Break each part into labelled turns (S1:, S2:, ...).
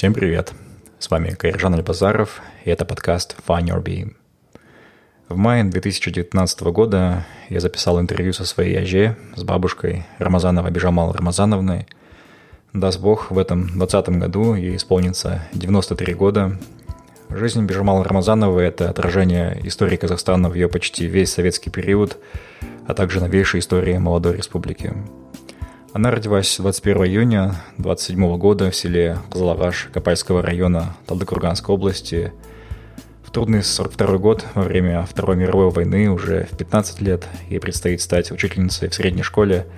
S1: Всем привет! С вами Кайржан Альбазаров, и это подкаст Find Your Beam. В мае 2019 года я записал интервью со своей яже, с бабушкой Рамазановой Бежамал Рамазановной. Даст Бог, в этом 2020 году ей исполнится 93 года. Жизнь Бежамал Рамазановой – это отражение истории Казахстана в ее почти весь советский период, а также новейшей истории молодой республики. Она родилась 21 июня 27 года в селе Козловаш Копальского района Талдыкурганской области – в трудный 42 год, во время Второй мировой войны, уже в 15 лет, ей предстоит стать учительницей в средней школе.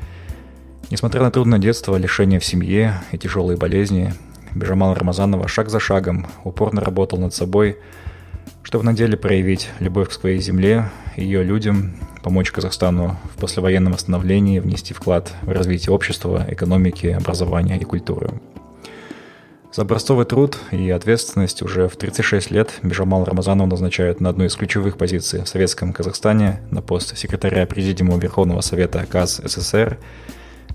S1: Несмотря на трудное детство, лишение в семье и тяжелые болезни, Бежамал Рамазанова шаг за шагом упорно работал над собой, чтобы на деле проявить любовь к своей земле, ее людям, помочь Казахстану в послевоенном восстановлении, внести вклад в развитие общества, экономики, образования и культуры. За образцовый труд и ответственность уже в 36 лет Бежамал Рамазанов назначают на одну из ключевых позиций в Советском Казахстане на пост секретаря Президиума Верховного Совета КАЗ СССР,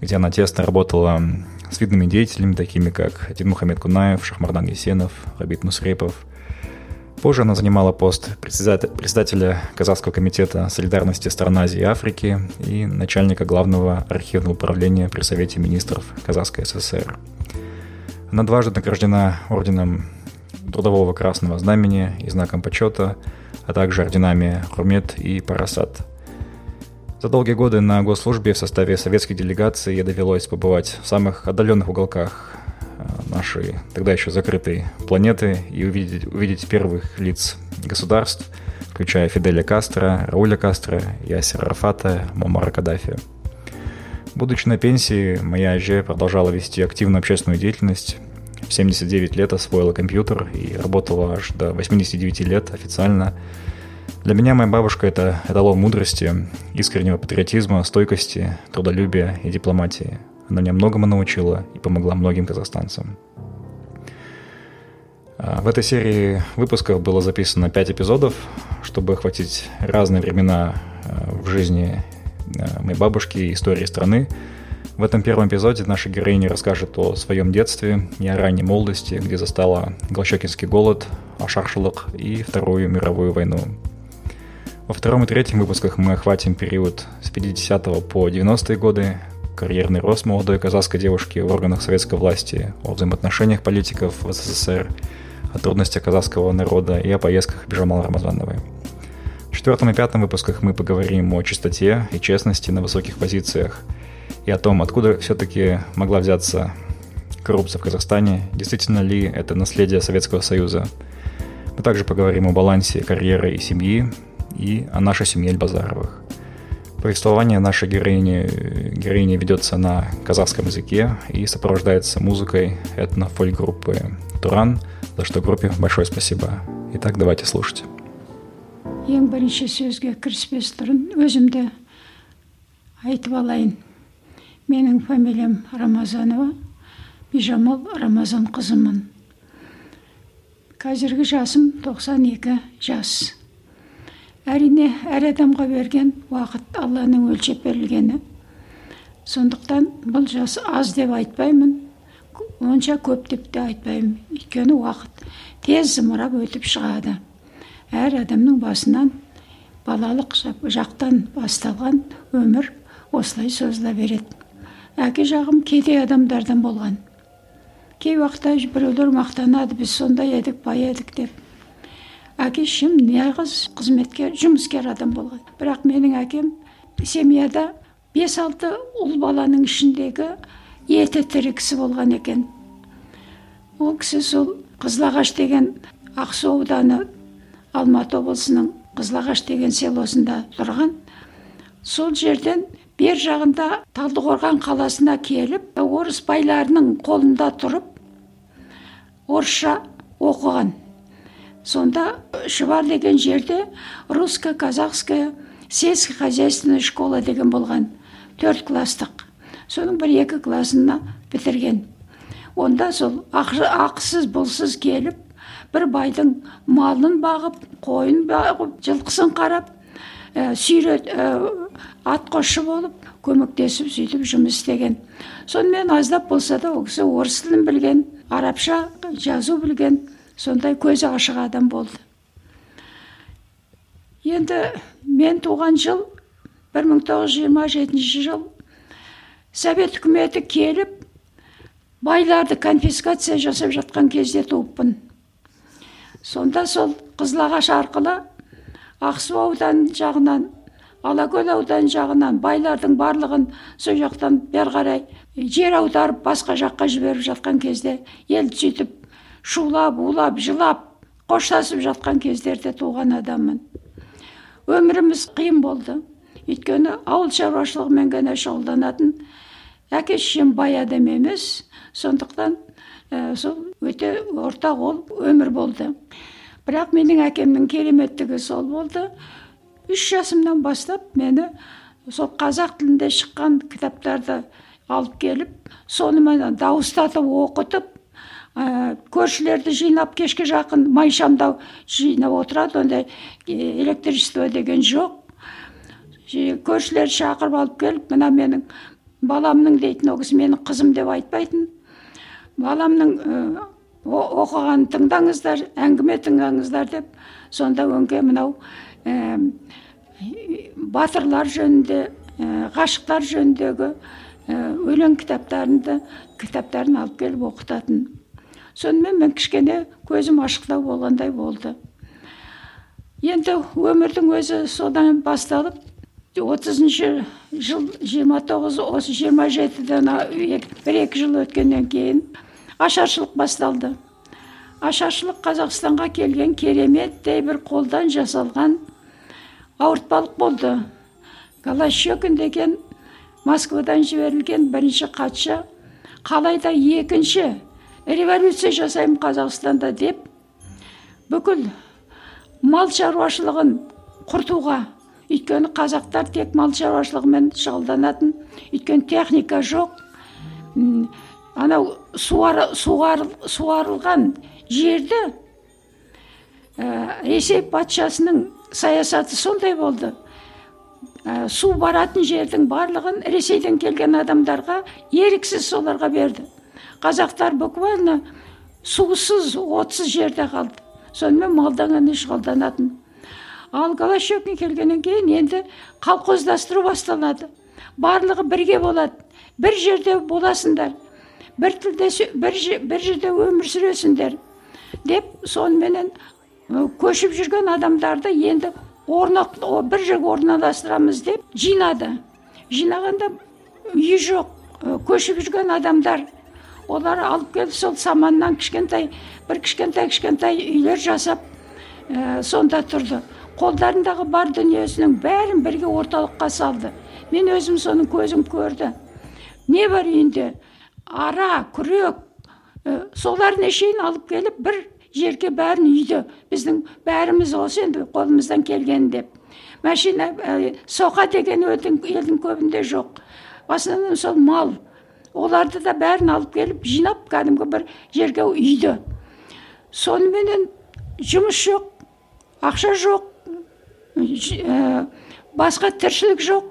S1: где она тесно работала с видными деятелями, такими как Дин Мухаммед Кунаев, Шахмардан Есенов, Рабит Мусрепов. Позже она занимала пост председателя Казахского комитета солидарности стран Азии и Африки и начальника главного архивного управления при Совете министров Казахской ССР. Она дважды награждена орденом Трудового Красного Знамени и знаком почета, а также орденами Хурмет и Парасат. За долгие годы на госслужбе в составе советских делегаций ей довелось побывать в самых отдаленных уголках нашей тогда еще закрытой планеты и увидеть, увидеть первых лиц государств, включая Фиделя Кастро, Рауля Кастро, Ясера Рафата, Мамара Каддафи. Будучи на пенсии, моя Аже продолжала вести активную общественную деятельность. В 79 лет освоила компьютер и работала аж до 89 лет официально. Для меня моя бабушка – это эталон мудрости, искреннего патриотизма, стойкости, трудолюбия и дипломатии. Она меня многому научила и помогла многим казахстанцам. А, в этой серии выпусков было записано 5 эпизодов, чтобы охватить разные времена а, в жизни Э, моей бабушки и истории страны. В этом первом эпизоде наша героиня расскажет о своем детстве и о ранней молодости, где застала Голощекинский голод, Ашаршалык и Вторую мировую войну. Во втором и третьем выпусках мы охватим период с 50 по 90-е годы, карьерный рост молодой казахской девушки в органах советской власти, о взаимоотношениях политиков в СССР, о трудностях казахского народа и о поездках Бежамала Рамазановой четвертом и пятом выпусках мы поговорим о чистоте и честности на высоких позициях и о том, откуда все-таки могла взяться коррупция в Казахстане, действительно ли это наследие Советского Союза. Мы также поговорим о балансе карьеры и семьи и о нашей семье Эльбазаровых. Повествование нашей героини, героини ведется на казахском языке и сопровождается музыкой этно-фольк-группы «Туран», за что группе большое спасибо. Итак, давайте слушать.
S2: ең бірінші сөзге кіріспес бұрын өзімді айтып алайын менің фамилиям рамазанова бижамал рамазан қызымын қазіргі жасым 92 жас әрине әр адамға берген уақыт алланың өлшеп берілгені. Сондықтан бұл жас аз деп айтпаймын. Онша көп деп те айтпаймын. Өйткені уақыт тез зымырап өтіп шығады. Әр адамның басынан балалық жақтан басталған өмір осылай созыла береді. Әке жағым кедей адамдардан болған. Кей уақытта біреулер мақтанады біз сондай едік бай едік деп. Әке шешем неғыз қызметкер жұмыскер адам болған бірақ менің әкем семьяда бес алты ұл баланың ішіндегі еті тірі кісі болған екен ол кісі сол қызылағаш деген ақсу ауданы алматы облысының қызылағаш деген селосында тұрған сол жерден бер жағында талдықорған қаласына келіп орыс байларының қолында тұрып орысша оқыған сонда шұбар деген жерде русско казахская сельско хозяйственная школа деген болған. Төрт класстық соның бір екі классына бітірген. Онда сол ақысыз бұлсыз келіп бір байдың малын бағып қойын бағып жылқысын қарап ә, сүйрет ә, атқосшы болып көмектесіп сөйтіп жұмыс істеген. Сонымен аздап болса да ол кісі орыс тілін білген арабша жазу білген сондай көзі ашық адам болды. Енді мен туған жыл 1927 жыл совет үкіметі келіп байларды конфискация жасап жатқан кезде туыппын. Сонда сол қызылағаш арқылы ақсу ауданы жағынан алакөл ауданы жағынан байлардың барлығын сол жақтан бері қарай жер аударып басқа жаққа жіберіп жатқан кезде ел сөйтіп шулап улап жылап қоштасып жатқан кездерде туған адаммын. Өміріміз қиын болды. Өйткені ауыл шаруашылығымен ғана шұғылданатын әке шешем бай адам емес. Сондықтан ә, сол өте орта қол өмір болды. Бірақ менің әкемнің кереметтігі сол болды. Үш жасымнан бастап мені сол қазақ тілінде шыққан кітаптарды алып келіп соныменен дауыстатып оқытып ә, көршілерді жинап кешке жақын майшамдау жинап отырады. Ондай электричество деген жоқ. Көршілерді шақырып алып келіп мына менің баламның дейтін ол кісі менің қызым деп айтпайтын. Баламның оқығанын тыңдаңыздар әңгіме тыңдаңыздар деп сонда өңке мынау ә, батырлар жөнінде ә, ғашықтар жөніндегі ә, өлең кітаптарында кітаптарын алып келіп оқытатын. Сонымен мен кішкене көзім ашықтау болғандай болды. Енді өмірдің өзі содан басталып отызыншы жыл жиырма тоғыз осы жиырма жетіден бір екі жыл өткеннен кейін ашаршылық басталды. Ашаршылық қазақстанға келген кереметтей бір қолдан жасалған ауыртпалық болды. Голощекин деген москвадан жіберілген бірінші хатшы қалайда екінші революция жасаймын қазақстанда деп бүкіл мал шаруашылығын құртуға өйткені қазақтар тек мал шаруашылығымен шұғылданатын өйткені техника жоқ. Анау суар, суар, суарылған жерді ә, ресей патшасының саясаты сондай болды. Ә, су баратын жердің барлығын ресейден келген адамдарға еріксіз соларға берді. Қазақтар буквально сусыз отсыз жерде қалды. Сонымен малдан ғана шұғылданатын ал голощекин келгеннен кейін енді колхоздастыру басталады. Барлығы бірге болады бір жерде боласыңдар бір тілде бір, бір жерде өмір сүресіңдер. Деп соныменен көшіп жүрген адамдарды енді орнақ, бір жерге орналастырамыз деп жинады. Жинағанда үй жоқ. Көшіп жүрген адамдар олар алып келіп сол саманнан кішкентай бір кішкентай кішкентай үйлер жасап ә, сонда тұрды қолдарындағы бар дүниесінің бәрін бірге орталыққа салды мен өзім соның көзім көрді не бар үйінде ара күрек ә, солардың шейін алып келіп бір жерге бәрін үйді біздің бәріміз осы енді қолымыздан келген деп машина ә, соқа деген елдің көбінде жоқ в основном сол мал оларды да бәрін алып келіп жинап кәдімгі бір жерге үйді соныменен жұмыс жоқ ақша жоқ Э, басқа тіршілік жоқ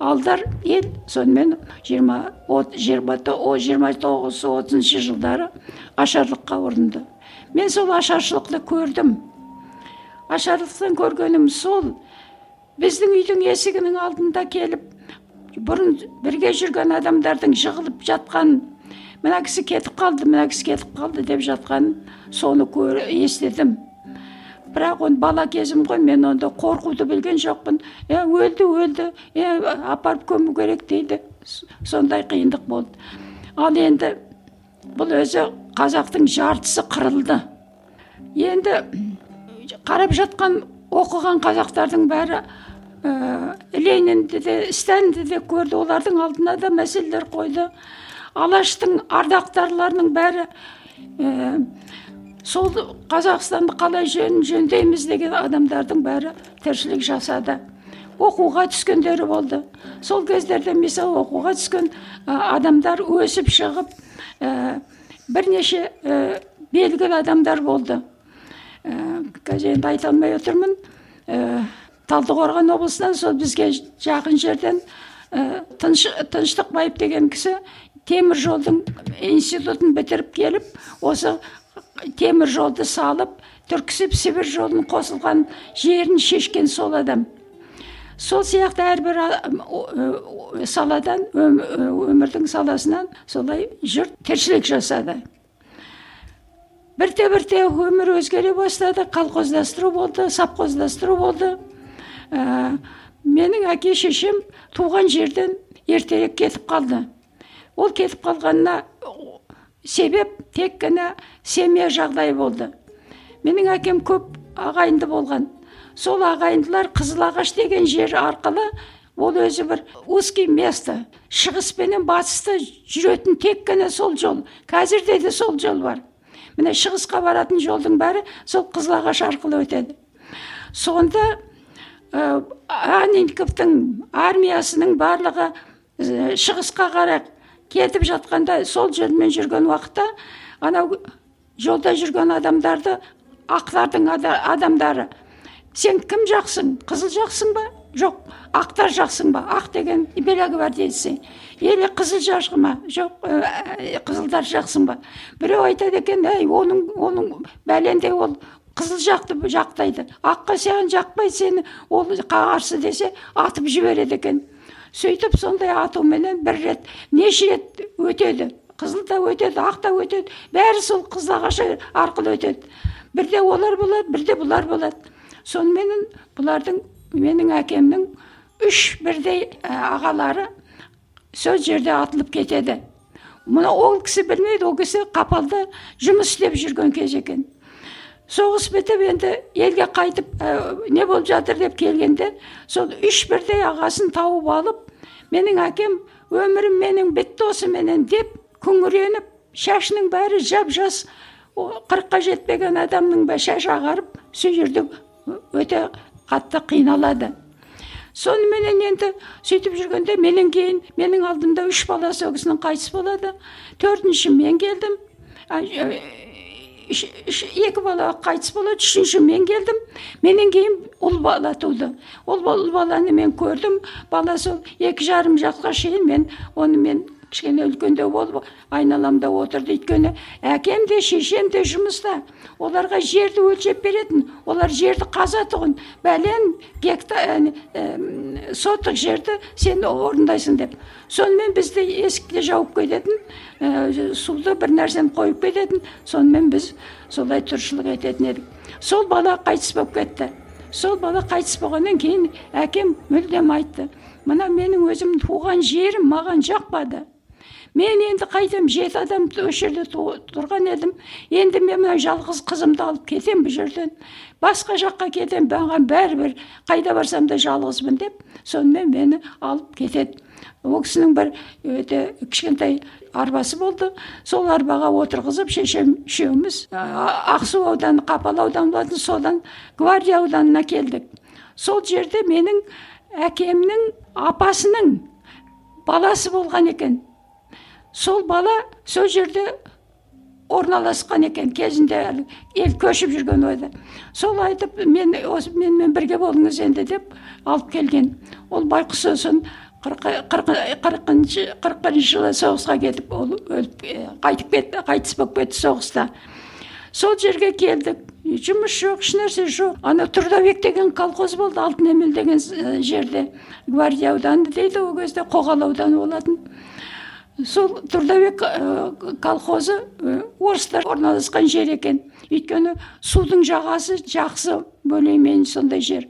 S2: алдар ел сонымен жиырма жиырма жиырма тоғыз отызыншы жылдары ашарлыққа ұрынды мен сол ашаршылықты көрдім ашарлықтан көргенім сол біздің үйдің есігінің алдында келіп бұрын бірге жүрген адамдардың жығылып жатқан мына кісі кетіп қалды мына кісі кетіп қалды деп жатқанын соны естідім. Бірақ оны бала кезім ғой мен онда қорқуды білген жоқпын. Е өлді өлді е апарып көму керек дейді. Сондай қиындық болды. Ал енді бұл өзі қазақтың жартысы қырылды. Енді қарап жатқан оқыған қазақтардың бәрі ә, ленинді де сталинді де көрді олардың алдына да мәселелер қойды алаштың ардақтарларының бәрі ә, сол қазақстанды қалай жөн, жөндейміз деген адамдардың бәрі тіршілік жасады оқуға түскендері болды сол кездерде мысалы оқуға түскен адамдар өсіп шығып ә, бірнеше ә, белгілі адамдар болды ә, қазір енді айта алмай отырмын талдықорған облысынан сол бізге жақын жерден ә, тыныш, тыныштықбаев деген кісі темір жолдың институтын бітіріп келіп осы темір жолды салып түрксіб сібір жолын қосылған жерін шешкен сол адам. Сол сияқты әрбір саладан өмірдің саласынан солай жұрт тіршілік жасады. Бірте бірте өмір өзгере бастады колхоздастыру болды совхоздастыру болды. Ә, менің әке шешем туған жерден ертерек кетіп қалды. Ол кетіп қалғанына себеп тек қана семья жағдайы болды. Менің әкем көп ағайынды болған. Сол ағайындылар қызылағаш деген жер арқылы ол өзі бір узкий место шығыс пенен батысты жүретін тек қана сол жол. Қазірде де сол жол бар. Міне шығысқа баратын жолдың бәрі сол қызылағаш арқылы өтеді. Сонда ә, анненковтың армиясының барлығы ә, шығысқа қарай кетіп жатқанда сол жолмен жүрген уақытта анау жолда жүрген адамдарды ақтардың адамдары сен кім жақсың қызыл жақсың ба? Жоқ ақтар жақсың ба? Ақ деген белогвардейцы или қызыл жақсы ма? Жоқ ә, қызылдар жақсың ба? Біреу айтады екен әй оның оның бәлендей ол қызыл жақты жақтайды аққа саған жақпайды сені ол қарсы десе атып жібереді екен сөйтіп сондай атуменен бір рет неше рет өтеді қызыл да өтеді ақ та өтеді бәрі сол қызылағаш арқылы өтеді бірде олар болады бірде бұлар болады соныменен бұлардың менің әкемнің үш бірдей ағалары сол жерде атылып кетеді мұны ол кісі білмейді ол кісі қапалда жұмыс істеп жүрген кез екен соғыс бітіп енді елге қайтып не болып жатыр деп келгенде сол үш бірдей ағасын тауып алып менің әкем өмірім менің бітті осыменен деп күңіреніп шашының бәрі жап жас қырыққа жетпеген адамның шашы ағарып сол жерде өте қатты қиналады соныменен енді сөйтіп жүргенде менен кейін менің алдымда үш баласы ол кісінің қайтыс болады төртінші мен келдім екі бала қайтыс болады үшінші мен келдім менен кейін ұл бала туды ол ұл баланы мен көрдім бала сол екі жарым жасқа шейін мен оны мен кішкене үлкендеу болып айналамда отырды өйткені әкем де шешем де жұмыста оларға жерді өлшеп беретін олар жерді қазатұғын бәлен гектар ә, сотық жерді сен орындайсың деп сонымен бізді есікті жауып кететін ә, суды бір нәрсені қойып кететін сонымен біз солай тіршілік ететін едік сол бала қайтыс болып кетті сол бала қайтыс болғаннан кейін әкем мүлдем айтты мына менің өзім туған жерім маған жақпады мен енді қайтем жеті адам осы жерде тұрған едім. Енді мен мына жалғыз қызымды алып кетемін бұл жерден. Басқа жаққа кетемін маған бәрібір қайда барсам да жалғызбын деп сонымен мені алып кетеді. Ол кісінің бір өте кішкентай арбасы болды. Сол арбаға отырғызып шешем үшеуміз ақсу ауданы қапал ауданы болатын содан гвардия ауданына келдік. Сол жерде менің әкемнің апасының баласы болған екен. Сол бала сол жерде орналасқан екен кезінде әлі ел көшіп жүрген ойда. Сол айтып мен осы менімен бірге болыңыз енді деп алып келген. Ол байқұс сосын қырқыншы қырық бірінші жылы соғысқа кетіп ол өліп қайтып кетті қайтыс болып кетті соғыста. Сол жерге келдік. Жұмыс жоқ ешнәрсе жоқ. Ана трудовик деген колхоз болды алтын емел деген жерде. Гвардия ауданы дейді ол кезде қоғал ауданы болатын. Сол трудовик э, колхозы э, орыстар орналасқан жер екен. Өйткені судың жағасы жақсы более сондай жер.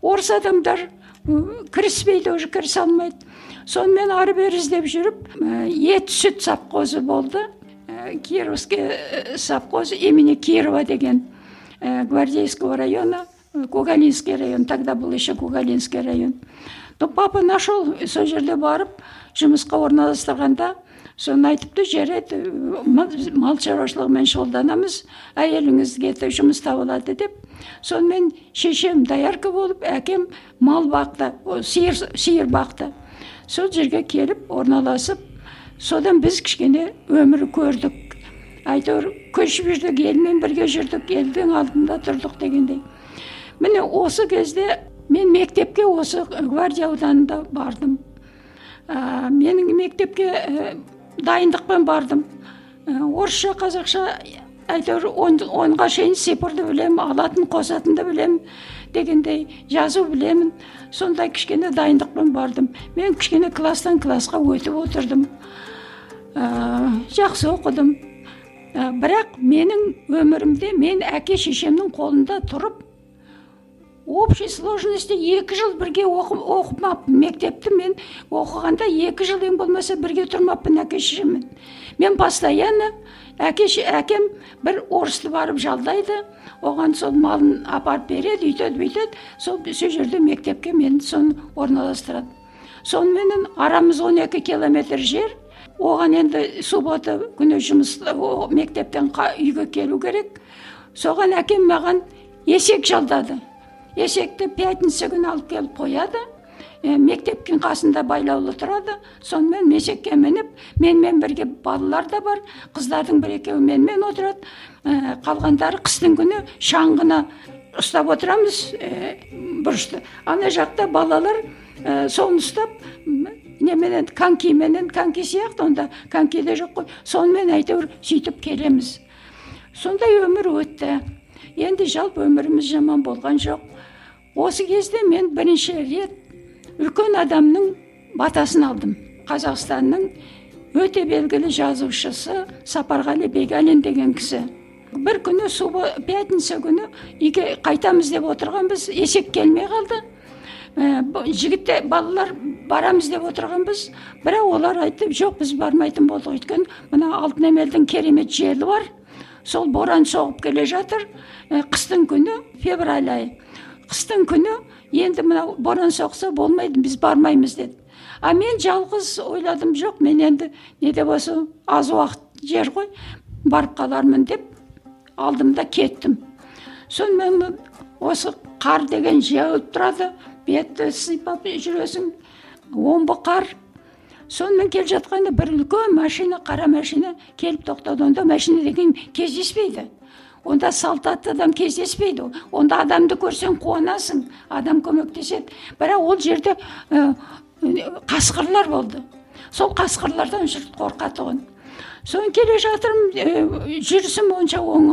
S2: Орыс адамдар э, кіріспейді уже кірісе алмайды. Сонымен ары бері іздеп жүріп ет сүт совхозы болды. Кировский совхоз имени кирова деген гвардейского района кугалинский район тогда был еще кугалинский район. Но папа нашел сол жерде барып жұмысқа орналастырғанда соны айтыпты жарайды мал шаруашылығымен шұғылданамыз әйеліңізге де жұмыс табылады деп. Сонымен шешем доярка болып әкем мал бақты сиыр, сиыр бақты. Сол жерге келіп орналасып содан біз кішкене өмір көрдік. Әйтеуір көшіп жүрдік елмен бірге жүрдік елдің алдында тұрдық дегендей. Міне осы кезде мен мектепке осы гвардия ауданында бардым. Ә, менің мектепке ә, дайындықпен бардым. Ә, орысша қазақша әйтеуір он, онға шейін цифрды білемін алатын қосатынды білемін дегендей жазу білемін. Сондай кішкене дайындықпен бардым. Мен кішкене класстан классқа өтіп отырдым. Ә, жақсы оқыдым. Ә, бірақ менің өмірімде мен әке шешемнің қолында тұрып общей сложности екі жыл бірге оқы, оқымаппын. Мектепті мен оқығанда екі жыл ең болмаса бірге тұрмаппын әке шешеммен мен постоянно әке әкем бір орысты барып жалдайды. Оған сол малын апарып береді үйтеді бүйтеді. Сол сол жерде мектепке мені соны орналастырады соныменен арамыз 12 километр жер. Оған енді суббота күні жұмыс мектептен үйге келу керек. Соған әкем маған есек жалдады. Есекті пятница күні алып келіп қояды ә, мектептің қасында байлаулы тұрады сонымен есекке мініп менімен бірге балалар да бар қыздардың бір екеуі менімен отырады ә, қалғандары қыстың күні шаңғыны ұстап отырамыз ә, бұрышты ана жақта балалар ә, соны ұстап неменен конькименен коньки сияқты онда коньки де жоқ қой сонымен әйтеуір сөйтіп келеміз сондай өмір өтті енді жалпы өміріміз жаман болған жоқ осы кезде мен бірінші рет үлкен адамның батасын алдым. Қазақстанның өте белгілі жазушысы сапарғали бегалин деген кісі. Бір күні пятница күні үйге қайтамыз деп отырғанбыз есек келмей қалды. Ә, жігіттер балалар барамыз деп отырғанбыз. Бірақ олар айтты жоқ біз бармайтын болдық өйткені мына алтын емелдің керемет желі бар. Сол боран соғып келе жатыр. Ә, қыстың күні февраль айы қыстың күні енді мынау боран соқса болмайды біз бармаймыз деді. А мен жалғыз ойладым жоқ мен енді не де болса аз уақыт жер ғой барып қалармын деп алдым да кеттім. Сонымен осы қар деген жауып тұрады бетті сипап жүресің омбы қар. Сонымен келе жатқанда бір үлкен машина қара машина келіп тоқтады онда машина деген кездеспейді. Онда салт кездеспейді онда адамды көрсең қуанасың адам көмектеседі бірақ ол жерде қасқырлар болды сол қасқырлардан жұрт қорқатұғын соны келе жатырмын ә, жүрісім онша оң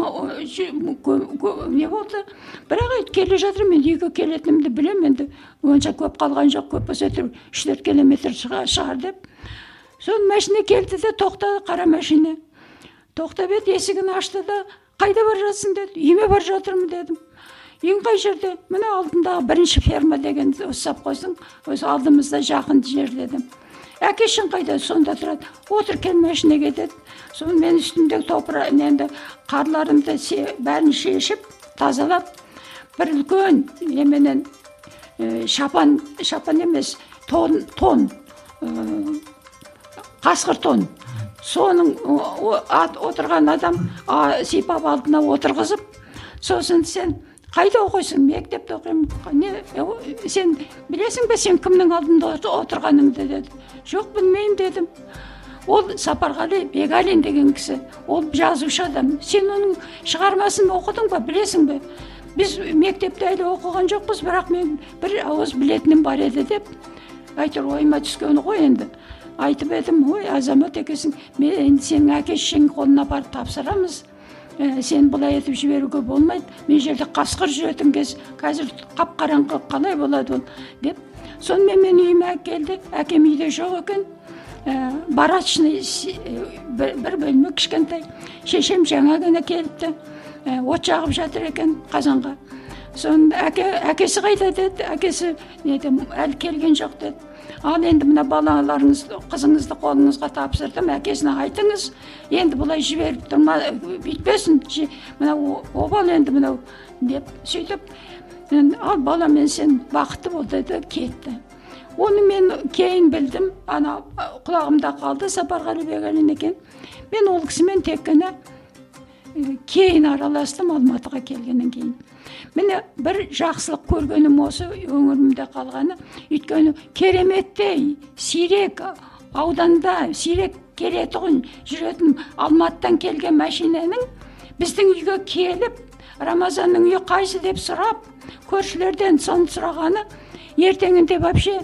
S2: не болды бірақ келе жатырмын мен үйге келетінімді білемін енді онша көп қалған жоқ көп болса әйтеуір үш төрт километр шығар деп соны машина келді де тоқтады қара машина тоқтап еді есігін ашты да қайда бара жатсың деді. Үйіме бара жатырмын дедім. Үйің қай жерде? Міне алдындағы бірінші ферма деген совхоздың өзі алдымызда жақын жер дедім. Әкешің қайда? Сонда тұрады. Отыр кел машинаға деді. Соны мен үстімдегі топырақ енді қарларымды бәрін шешіп тазалап бір үлкен неменен ә, шапан шапан емес тон тон ә, қасқыр тон. Соның отырған адам а, сипап алдына отырғызып сосын сен қайда оқисың мектепте оқимын не сен білесің бе сен кімнің алдында отырғаныңды деді. Жоқ білмеймін дедім. Ол сапарғали бегалин деген кісі ол жазушы адам. Сен оның шығармасын оқыдың ба білесің бе? Біз мектепте әлі оқыған жоқпыз бірақ мен бір ауыз білетінім бар еді деп әйтеуір ойыма түскені ғой енді. Айтып едім ой азамат екенсің мен енді сенің әке шешеңнің қолына апарып тапсырамыз. Ә, сен былай етіп жіберуге болмайды. Мен жерде қасқыр жүретін кез қазір қап қараңғы қалай болады ол? деп. Сонымен мен үйіме әкелді әкем үйде жоқ екен. Ә, барачный бір, бір бөлме кішкентай. Шешем жаңа ғана келіпті. Ә, от жағып жатыр екен қазанға. Соны әке әкесі қайда деді? Әкесі не әлі келген жоқ деді. Ал енді мына балаларыңыз қызыңызды қолыңызға тапсырдым әкесіне айтыңыз енді бұлай жіберіп тұрма бүйтпесін мынау обал енді мынау деп сөйтіп ал балам сен бақытты бол деді кетті оны мен кейін білдім ана құлағымда қалды сапарғали бегалин екен мен ол кісімен тек қана кейін араластым алматыға келгеннен кейін міне бір жақсылық көргенім осы өңірімде қалғаны. Өйткені кереметтей сирек ауданда сирек келетұғын жүретін алматыдан келген машинаның біздің үйге келіп рамазанның үйі қайсы? деп сұрап көршілерден соны сұрағаны ертеңінде вообще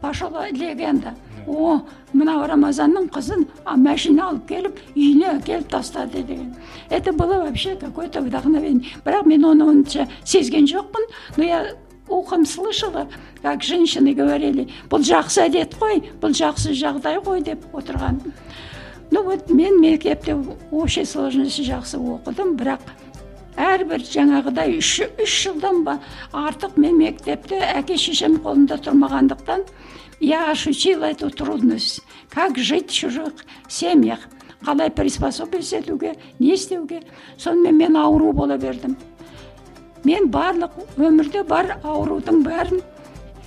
S2: пошла легенда. О мынау рамазанның қызын машина алып келіп үйіне әкеліп тастады деген. Это было вообще какое то вдохновение. Бірақ мен оны онша сезген жоқпын. Но я ухом слышала как женщины говорили бұл жақсы әдет қой бұл жақсы жағдай ғой деп отырған. Ну вот мен мектепте общей сложности жақсы оқыдым. Бірақ әрбір жаңағыдай үш, үш жылдан ба артық мен мектепте әке шешем қолында тұрмағандықтан я ощутила эту трудность. Как жить в чужих семьях? Қалай приспособиться етуге не істеуге сонымен мен ауру бола бердім. Мен барлық өмірде бар аурудың бәрін.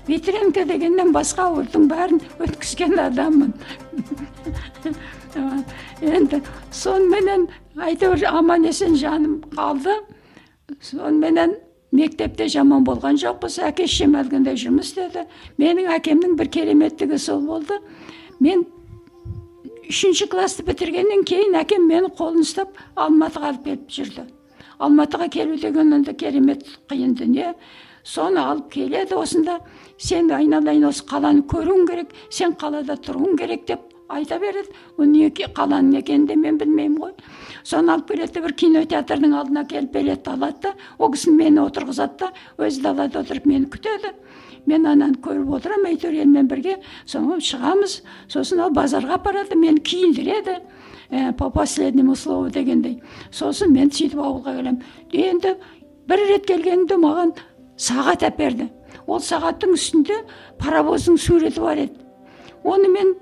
S2: Ветрянка дегеннен басқа аурудың бәрін өткізген адаммын. Енді соныменен әйтеуір аман есен жаным қалды. Соныменен мектепте жаман болған жоқпыз әке шешем әлгіндей жұмыс істеді менің әкемнің бір кереметтігі сол болды мен үшінші классты бітіргеннен кейін әкем мені қолын ұстап алматыға алып келіп жүрді алматыға келу деген енді керемет қиын дүние соны алып келеді осында сен айналайын осы қаланы көруің керек сен қалада тұруың керек деп айта береді. Ол не қаланың екенін де мен білмеймін ғой. Соны алып келеді де бір кинотеатрдың алдына келіп билетті алады да ол кісі мені отырғызады да өзі далада отырып мені күтеді. Мен ананы көріп отырамын әйтеуір елмен бірге содан шығамыз. Сосын ол базарға апарады мені киіндіреді. Ә, по последнему слову дегендей. Сосын мен сөйтіп ауылға келемін. Енді бір рет келгенімде маған сағат әперді. Ол сағаттың үстінде паровоздың суреті бар еді. Оны мен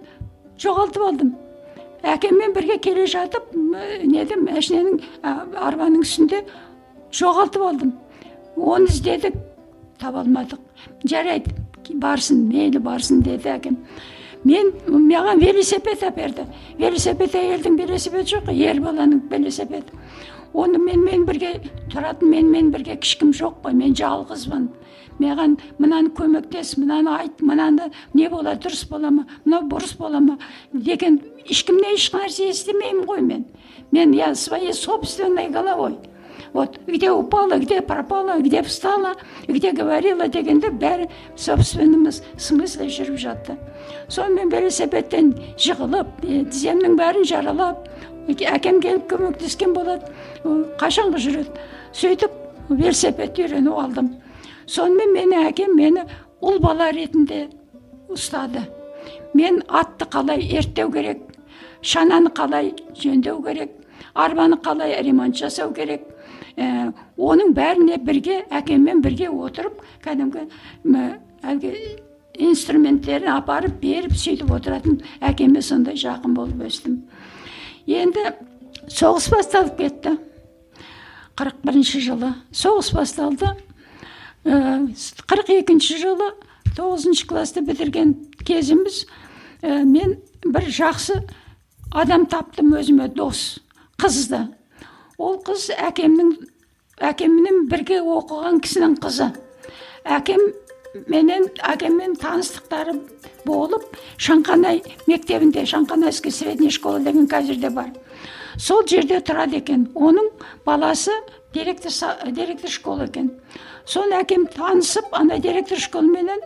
S2: жоғалтып алдым. Әкеммен бірге келе жатып неде машинаның арбаның үстінде жоғалтып алдым. Оны іздедік таба алмадық. Жарайды барсын мейлі барсын деді әкем. Мен маған велосипед әперді. Велосипед әйелдің велосипеді жоқ қой ер баланың велосипеді. Оны менімен бірге тұратын менімен бірге ешкім жоқ қой мен жалғызбын. Маған мынаны көмектес мынаны айт мынаны не болады дұрыс бола ма мынау бұрыс бола ма? Деген ешкімнен ешнәрсе естімеймін ғой мен. Мен я своей собственной головой. Вот где упала где пропала где встала где говорила дегенде бәрі собственном смысле жүріп жатты. Сонымен велосипедтен жығылып тіземнің бәрін жаралап әкем келіп көмектескен болады. Қашанғы жүреді? Сөйтіп велосипедті үйреніп алдым. Сонымен мені әкем мені ұл бала ретінде ұстады мен атты қалай ерттеу керек шананы қалай жөндеу керек арбаны қалай ремонт жасау керек ә, оның бәріне бірге әкеммен бірге отырып кәдімгі әлгі инструменттерін апарып беріп сөйтіп отыратын әкеме сондай жақын болып өстім енді соғыс басталып кетті қырық бірінші жылы соғыс басталды қырық екінші жылы тоғызыншы классты бітірген кезіміз ә, мен бір жақсы адам таптым өзіме дос қызды ол қыз әкемнің әкеммен бірге оқыған кісінің қызы. Әкем менен әкеммен таныстықтары болып шанқанай мектебінде шанқанайский средняя школа деген қазір бар. Сол жерде тұрады екен. Оның баласы директор, директор школы екен. Соны әкем танысып ана директор школменен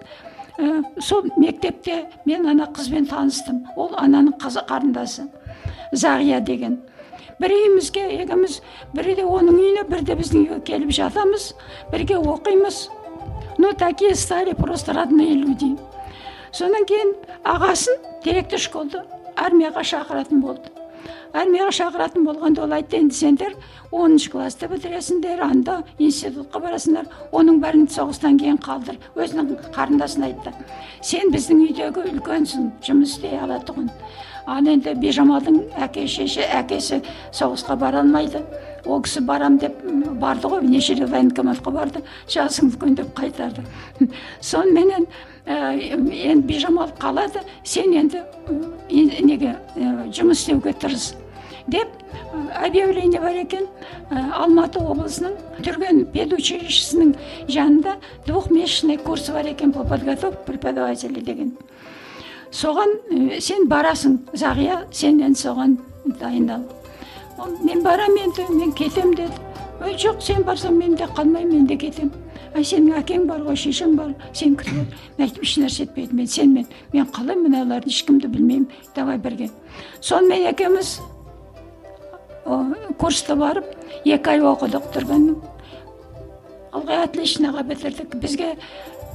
S2: ә, сол мектепте мен ана қызбен таныстым ол ананың қызы қарындасы зағия деген бір үйімізге екеуміз бірде оның үйіне бірде біздің үйге келіп жатамыз бірге оқимыз ну такие стали просто родные люди содан кейін ағасын директор школды армияға шақыратын болды армияға шақыратын болғанда ол айтты енді сендер оныншы классты бітіресіңдер анда институтқа барасыңдар оның бәрін соғыстан кейін қалдыр өзінің қарындасына айтты. Сен біздің үйдегі үлкенсің жұмыс істей алатұғын ал енді бижамалдың әке шеше әкесі соғысқа бара алмайды. Ол кісі барам деп барды ғой неше рет военкоматқа барды жасың үлкен деп қайтарды соныменен ә, енді бижамал қалады сен енді неге жұмыс істеуге тырыс. Деп объявление бар екен алматы облысының түрген педучилищесінің жанында двухмесячный курсы бар екен по подготовке преподавателей деген. Соған сен барасың зағия сен енді соған дайындал. Мен барам енді мен кетем деді. Ой жоқ сен барсаң мен де қалмаймын мен де кетем ай сенің әкең бар ғой шешең бар сен күтіп мен айттым ешнәрсе етпейді мен сенмен мен қалай мыналарды ешкімді білмеймін давай бірге. Сонымен екеуміз курсты барып екі ай оқыдық тұрғанның ылғи отличноға бітірдік бізге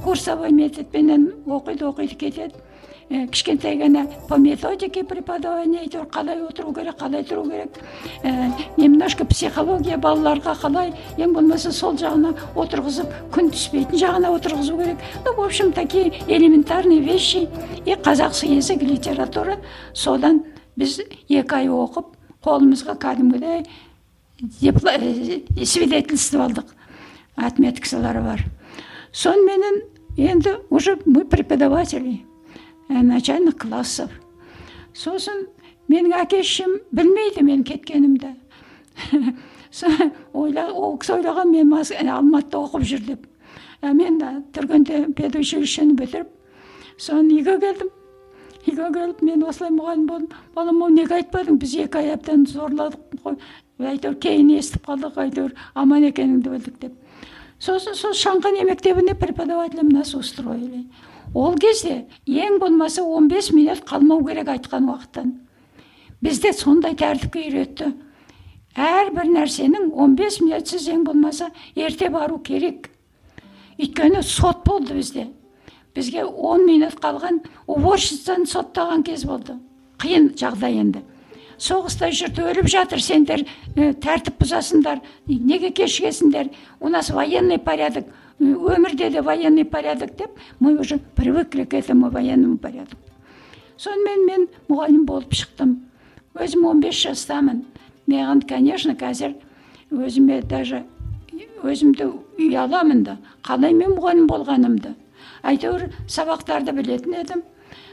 S2: курсовой методпенен оқиды оқиды кетеді кішкентай ғана по методике преподавания әйтеуір қалай отыру керек қалай тұру керек ә, немножко психология балаларға қалай ең болмаса сол жағына отырғызып күн түспейтін жағына отырғызу керек ну в общем такие элементарные вещи и қазақсы язык литература содан біз екі ай оқып қолымызға кәдімгідей свидетельство алдық. Отметкасылары бар. Соныменен енді уже мы преподаватели начальник классов. Сосын менің әке шешем білмейді мен кеткенімді. Ол кісі ойлаған мен алматыда оқып жүр деп. А мен түргенде педучилищені бітіріп соны үйге келдім. Үйге келіп мен осылай мұғалім болдым. Балам ау неге айтпадың біз екі әбден зорладық қой. Әйтеуір кейін естіп қалдық әйтеуір аман екеніңді білдік деп. Сосын сол шанхане мектебіне преподавателем нас устроили ол кезде ең болмаса 15 минут қалмау керек айтқан уақыттан. Бізде сондай тәртіпке үйретті. Әрбір нәрсенің 15 минутсыз ең болмаса ерте бару керек. Өйткені сот болды бізде. Бізге 10 минут қалған уборщицаны соттаған кез болды қиын жағдай енді соғыста жұрт өліп жатыр сендер тәртіп бұзасыңдар неге кешігесіңдер у нас военный порядок өмірде де военный порядок деп мы уже привыкли к этому военному порядку. Сонымен мен мұғалім болып шықтым. Өзім 15 жастамын. Маған конечно қазір өзіме даже өзімді ұяламын да қалай мен мұғалім болғанымды? Әйтеуір сабақтарды білетін едім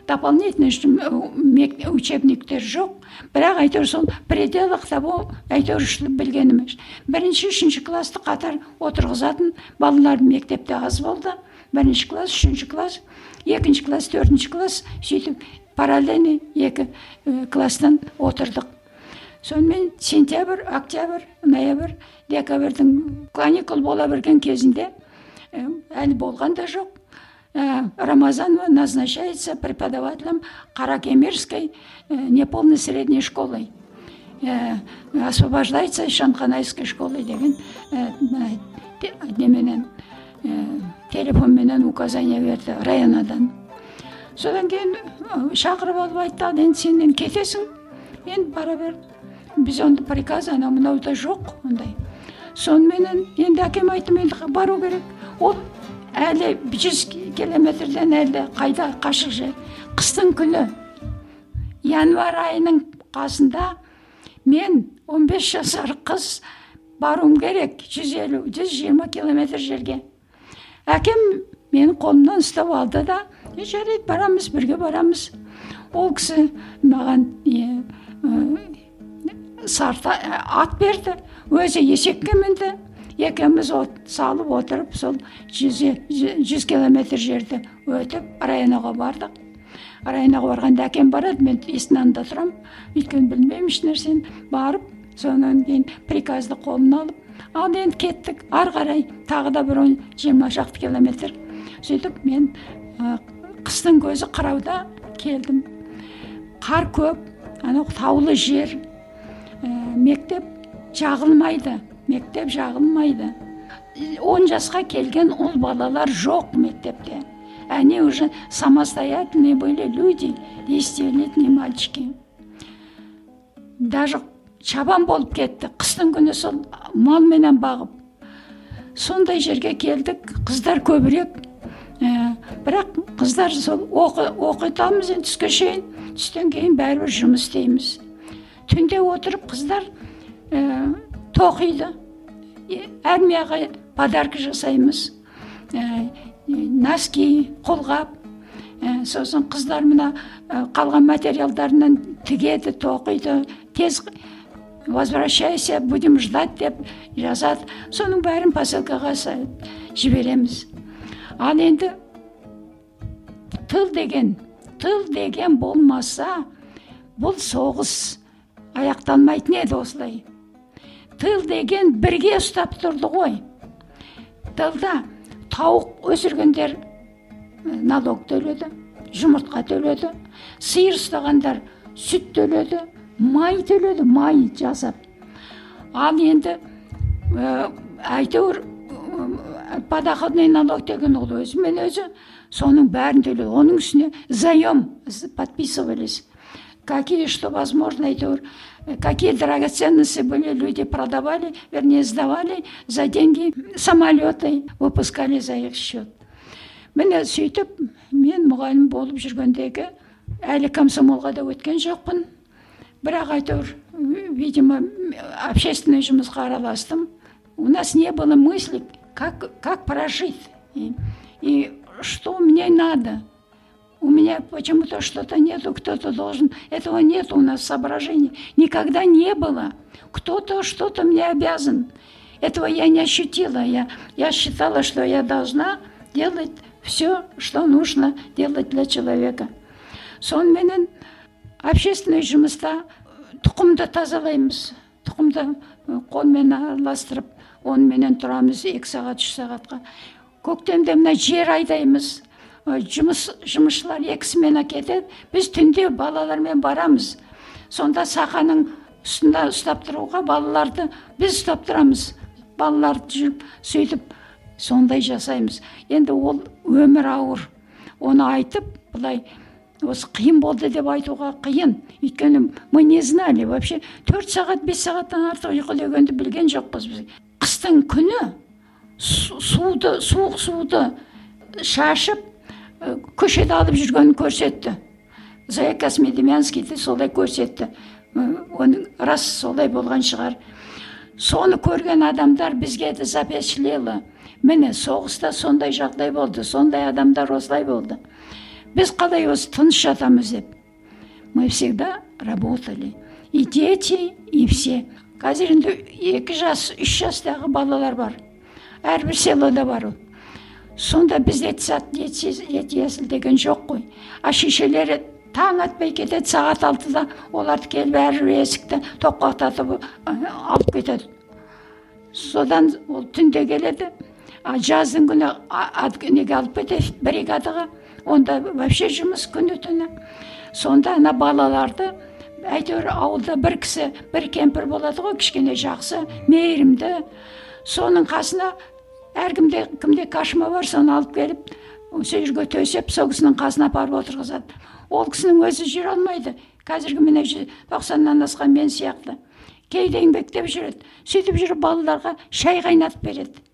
S2: дополнительный учебниктер жоқ бірақ әйтеуір сол пределах того әйтеуір білгенім бірінші үшінші классты қатар отырғызатын балалар мектепте аз болды бірінші класс үшінші класс екінші класс төртінші класс сөйтіп параллельный екі класстан отырдық сонымен сентябрь октябрь ноябрь декабрьдің каникул бола берген кезінде әлі болған да жоқ Э, Рамазанова назначается преподавателем Каракемирской э, неполной средней школой. Э, освобождается Шанханайской школы деген неменен телефонменен указание берді районадан содан кейін шақырып алып айтты енді сен енді кетесің? Енді бара бер. Біз онда приказ анау мынауда жоқ ондай. Соныменен енді әкем айттым енді бару керек ол әлі жүз километрден әлі қайда қашық жер. Қыстың күні январь айының қасында мен 15 жасар қыз баруым керек 150-120 километр жерге. Әкем мені қолымнан ұстап алды да жарайды барамыз бірге барамыз ол кісі маған сарта ат берді. Өзі есекке мінді. Екеуміз салып отырып сол жүз, километр жерді өтіп районоға бардық. Районоға барғанда әкем барады мен алдында тұрамын өйткені білмеймін ешнәрсені барып содан кейін приказды қолына алып ал енді кеттік. Ары қарай тағы да бір он жиырма шақты километр сөйтіп мен қыстың көзі қырауда келдім. Қар көп анау таулы жер ә, мектеп жағылмайды. Мектеп жағылмайды он жасқа келген ұл балалар жоқ мектепте они уже самостоятельные были люди десятилетние мальчики даже чабан болып кетті қыстың күні сол малменен бағып сондай жерге келдік қыздар көбірек ә, бірақ қыздар сол оқы, оқытамыз енді түске шейін түстен кейін бәрібір жұмыс істейміз түнде отырып қыздар тоқиды армияға подарка жасаймыз ә, носки қолғап ә, сосын қыздар мына қалған материалдарынан тігеді тоқиды тез возвращайся будем ждать деп жазады соның бәрін посылкаға жібереміз ал енді тыл деген тыл деген болмаса бұл соғыс аяқталмайтын еді осылай тыл деген бірге ұстап тұрды ғой. Тылда тауық өсіргендер налог төледі жұмыртқа төледі сиыр ұстағандар сүт төледі май төледі май жасап. Ал енді ә, әйтеуір подоходный налог деген ол өзімен өзі соның бәрін төледі. Оның үстіне заем подписывались. Какие что возможно әйтеуір какие драгоценности были люди продавали вернее сдавали за деньги самолеты выпускали за их счет міне сөйтіп мен мұғалім болып жүргендегі әлі комсомолға да өткен жоқпын бірақ әйтеуір видимо общественный жұмысқа араластым у нас не было мысли как как прожить и, и что мне надо У меня почему-то что-то нету, кто-то должен. Этого нет у нас соображений. Никогда не было. Кто-то что-то мне обязан. Этого я не ощутила. Я, я считала, что я должна делать все, что нужно делать для человека. соныменен общественный жұмыста тұқымды тазалаймыз тұқымды қолмен араластырып оныменен тұрамыз екі сағат үш сағатқа көктемде мына жер айдаймыз жұмыс жұмысшылар екі смена кетеді біз түнде балалармен барамыз сонда сақаның үстінде ұстап тұруға балаларды біз ұстап тұрамыз балаларды жүріп сөйтіп сондай жасаймыз енді ол өмір ауыр оны айтып былай осы қиын болды деп айтуға қиын өйткені мы не знали вообще төрт сағат бес сағаттан артық ұйқы дегенді білген жоқпыз біз қыстың күні суды суық суды шашып көшеде алып жүргенін көрсетті заякас медемянскийді солай көрсетті оның рас солай болған шығар соны көрген адамдар бізге де запечатлело міне соғыста сондай жағдай болды сондай адамдар осылай болды біз қалай осы тыныш жатамыз деп мы всегда работали и дети и все қазір енді екі жас үш жастағы балалар бар әрбір селода бар ол сонда біз детсад есіл деген жоқ қой. А шешелері таң атпай кетеді сағат алтыда оларды келіп әрбір есікті тоқпақтатып алып кетеді. Содан ол түнде келеді а жаздың күні неге алып кетеді? Бригадаға. Онда вообще жұмыс күні түні. Сонда ана балаларды әйтеуір ауылда бір кісі бір кемпір болады ғой кішкене жақсы мейірімді. Соның қасына әркімде кімде кашма бар соны алып келіп сол жерге төсеп сол кісінің қасына апарып отырғызады ол кісінің өзі жүре алмайды қазіргі міне тоқсаннан асқан мен сияқты кейде еңбектеп жүреді сөйтіп жүріп балаларға шай қайнатып береді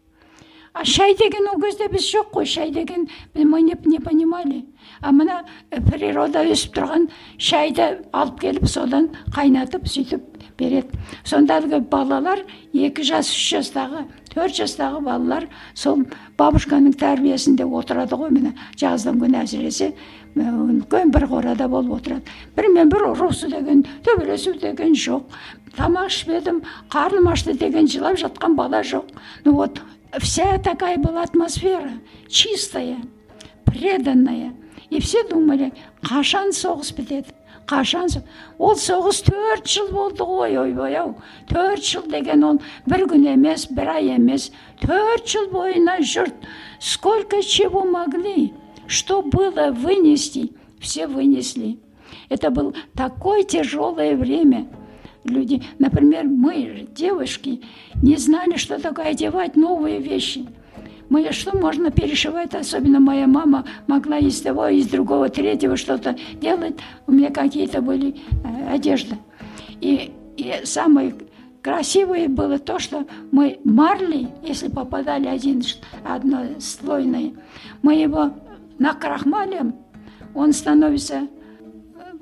S2: а шай деген ол кезде біз жоқ қой шай деген мы не, не понимали а мына природа өсіп тұрған шайды алып келіп содан қайнатып сөйтіп береді сонда әлгі балалар екі жас үш жастағы төрт жастағы балалар сол бабушканың тәрбиесінде отырады ғой міне жаздың күні әсіресе үлкен бір қорада болып отырады бірімен бір ұрысу деген төбелесу деген жоқ тамақ ішпедім қарным ашты деген жылап жатқан бала жоқ ну вот вся такая была атмосфера, чистая, преданная. И все думали, қашан соғыс бітеді қашан ол соғыс төрт жыл болды ғой ойбай ау төрт жыл деген ол бір күн емес бір ай емес төрт жыл бойына жұрт сколько чего могли? Что было вынести? Все вынесли. Это было такое тяжелое время. Люди, например, мы, девушки, не знали, что такое одевать новые вещи. Мы, что можно перешивать, особенно моя мама могла из того, из другого, третьего что-то делать. У меня какие-то были э, одежды. И, и самое красивое было то, что мы марли, если попадали один, одно слойное, мы его накрахмалим, он становится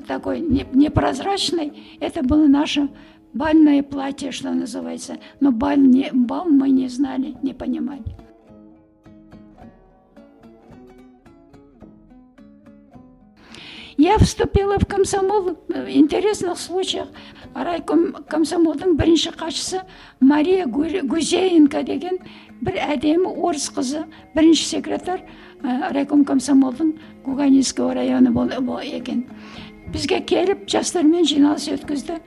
S2: такой непрозрачный, это было наше бальное платье, что называется. Но баль, не, бал мы не знали, не понимали. Я вступила в комсомол в интересных случаях. райком комсомолдың бірінші хатшысы мария гузеенко деген бір әдемі орыс қызы бірінші секретарь райком комсомолдың куганинский районы бол, екен. Бізге келіп жастармен жиналыс өткізді.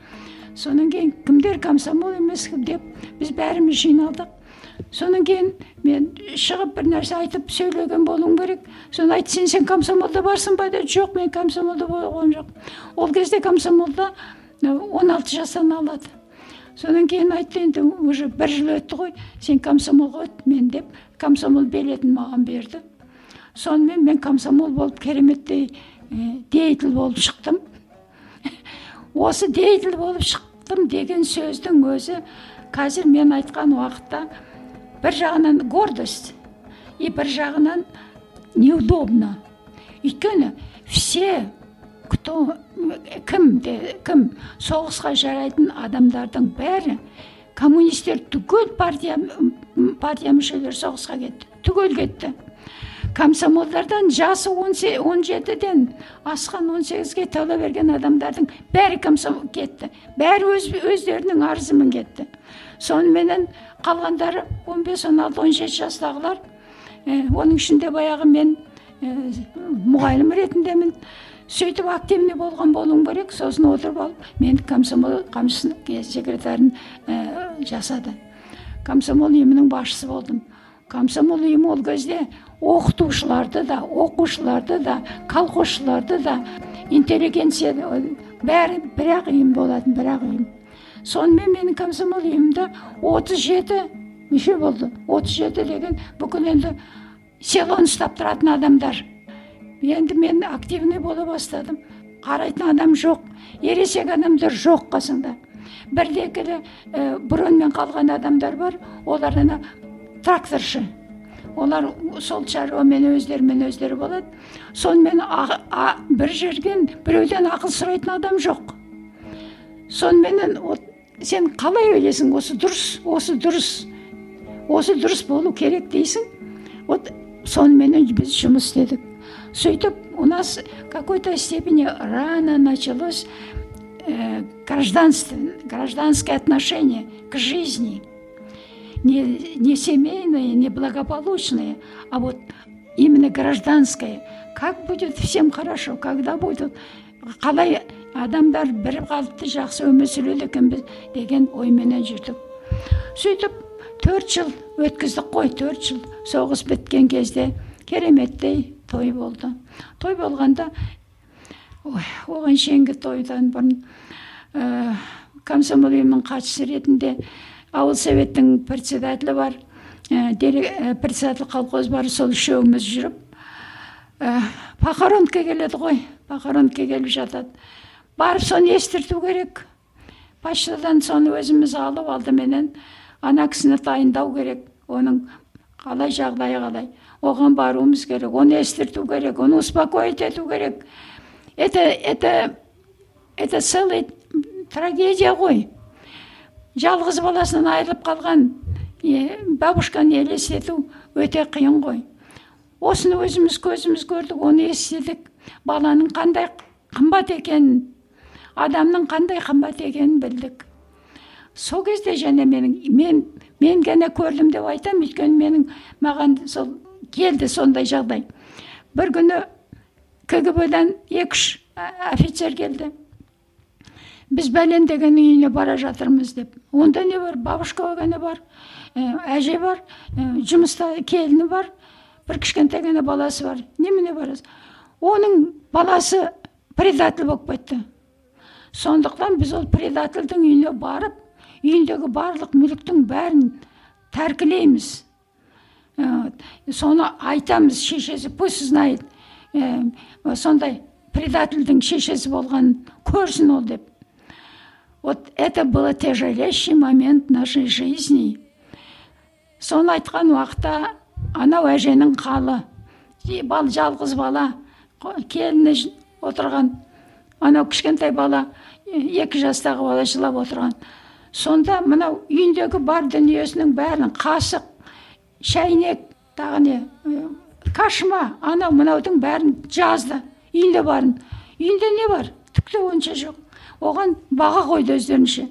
S2: Содан кейін кімдер комсомол емес деп біз бәріміз жиналдық. Содан кейін мен шығып бір нәрсе айтып сөйлеген болуым керек. Соны айтты сен сен комсомолда барсың ба? Деді. Жоқ мен комсомолда болған жоқ ол кезде комсомолда он алты жастан алады. Содан кейін айтты енді уже бір жыл өтті ғой. Сен комсомолға өт мен деп комсомол билетін маған берді. Сонымен мен комсомол болып кереметтей ә, деятель болып шықтым. Осы деятель болып шықтым деген сөздің өзі қазір мен айтқан уақытта бір жағынан гордость и бір жағынан неудобно. Өйткені все кто кім де кім соғысқа жарайтын адамдардың бәрі коммунистер түгел партия партия мүшелері соғысқа кетті түгел кетті. Комсомолдардан жасы он, жетіден асқан он сегізге тола берген адамдардың бәрі комсомол кетті. Бәрі өз, өздерінің арызымен кетті. Соныменен қалғандары 15 он алты он жеті жастағылар. Ә, оның ішінде баяғы мен ә, мұғалім ретіндемін сөйтіп активный болған болуым керек. Сосын отырып алып мен комсомол секретарын ә, жасады. Комсомол ұйымының басшысы болдым. Комсомол ұйымы ол кезде оқытушыларды да оқушыларды да колхозшыларды да интеллигенция бәрі бір ақ ұйым болатын бір ақ ұйым. Сонымен менің комсомол ұйымымда отыз жеті мүше болды отыз жеті деген бүкіл енді селоны ұстап тұратын адамдар енді мен активный бола бастадым қарайтын адам жоқ ересек адамдар жоқ қасыңда бірде екілі ә, броньмен қалған адамдар бар олар ана тракторшы олар сол шаруамен өздерімен өздері болады сонымен а, бір жерден біреуден ақыл сұрайтын адам жоқ соныменен сен қалай ойлайсың осы дұрыс осы дұрыс осы дұрыс болу керек дейсің вот соныменен біз жұмыс істедік сөйтіп у нас в какой то степени рано началось э, гражданство гражданское отношение к жизни не, не семейное, не благополучное, а вот именно гражданское. Как будет всем хорошо, когда будут қалай адамдар бір қалыпты жақсы өмір сүреді екенбіз деген ойменен жүрдік. Сөйтіп төрт жыл өткіздік қой төрт жыл соғыс біткен кезде кереметтей той болды. Той болғанда ой, оған шейінгі тойдан бұрын ә, комсомол ұйымының хатшысы ретінде ауыл советтің председателі бар ә, председатель колхоз бар сол үшеуміз жүріп ә, похоронка келеді ғой похоронка келіп жатады. Барып соны естірту керек. Почтадан соны өзіміз алып алдыменен ана кісіні дайындау керек. Оның қалай жағдайы қалай. Оған баруымыз керек. Оны естірту керек. Оны успокоить ету керек. Это это это целая трагедия ғой. Жалғыз баласынан айырылып қалған бабушканы елестету өте қиын ғой. Осыны өзіміз көзіміз көрдік оны естідік. Баланың қандай қымбат екенін адамның қандай қымбат екенін білдік. Сол кезде және менің мен мен ғана көрдім деп айтамын өйткені менің маған сол келді сондай жағдай. Бір күні кгб дан екі үш офицер келді. Біз бәлен деген үйіне бара жатырмыз деп. Онда не бар? Бабушка ғана бар ә, әже бар ә, жұмыста келіні бар бір кішкентай ғана баласы бар. Немене барасыз? Оның баласы предатель болып кетті. Сондықтан біз ол предательдің үйіне барып үйіндегі барлық мүліктің бәрін тәркілейміз ә, соны айтамыз шешесі пусть знает ә, сондай предательдің шешесі болғанын көрсін ол деп Вот это было тяжелейший момент нашей жизни. Соны айтқан уақытта анау әженің қалы бал жалғыз бала келіні отырған анау кішкентай бала екі жастағы бала жылап отырған. Сонда мынау үйіндегі бар дүниесінің бәрін қасық шәйнек тағы не кашма анау мынаудың бәрін жазды үйінде барын. Үйінде не бар? Түк те онша жоқ. Оған баға қойды өздерінше.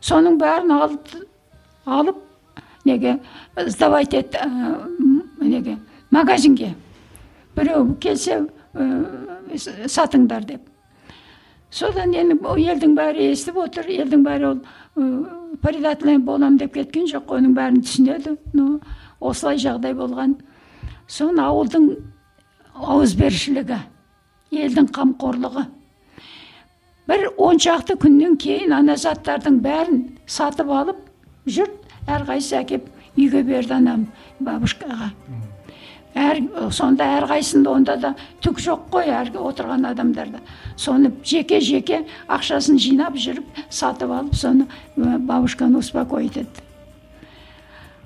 S2: Соның бәрін алып алып неге сдавать ә, неге магазинге. Біреу келсе ә, сатыңдар деп. Содан енді елдің бәрі естіп отыр елдің бәрі ол предатель боламын деп кеткен жоқ оның бәрін түсінеді ну осылай жағдай болған соны ауылдың ауызбіршілігі елдің қамқорлығы бір он шақты күннен кейін ана заттардың бәрін сатып алып жұрт әрқайсысы әкеп үйге берді анам бабушкаға әр сонда әрқайсысында онда да түк жоқ қой әр отырған адамдарда. Соны жеке жеке ақшасын жинап жүріп сатып алып соны бабушканы успокоить етті.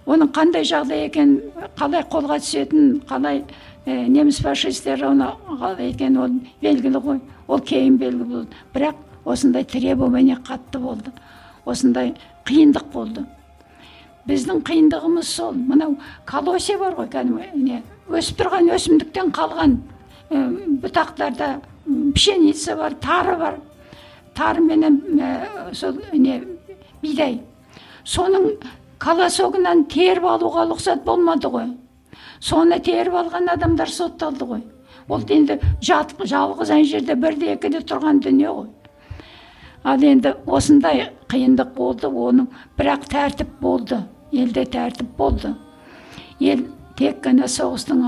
S2: Оның қандай жағдай екен қалай қолға түсетінін қалай неміс фашистері оны қалай екені ол белгілі ғой. Ол кейін белгілі болды. Бірақ осындай требование қатты болды. Осындай қиындық болды. Біздің қиындығымыз сол. Мынау колосья бар ғой кәдімгі не өсіп тұрған өсімдіктен қалған ә, бұтақтарда пшеница бар тары бар. Тары менен ә, сол не бидай. Соның колосогынан теріп алуға рұқсат болмады ғой. Соны теріп алған адамдар сотталды ғой. Ол енді жалғыз ана жерде бірде екіде тұрған дүние ғой. Ал енді осындай қиындық болды оның бірақ тәртіп болды елде тәртіп болды. Ел тек қана соғыстың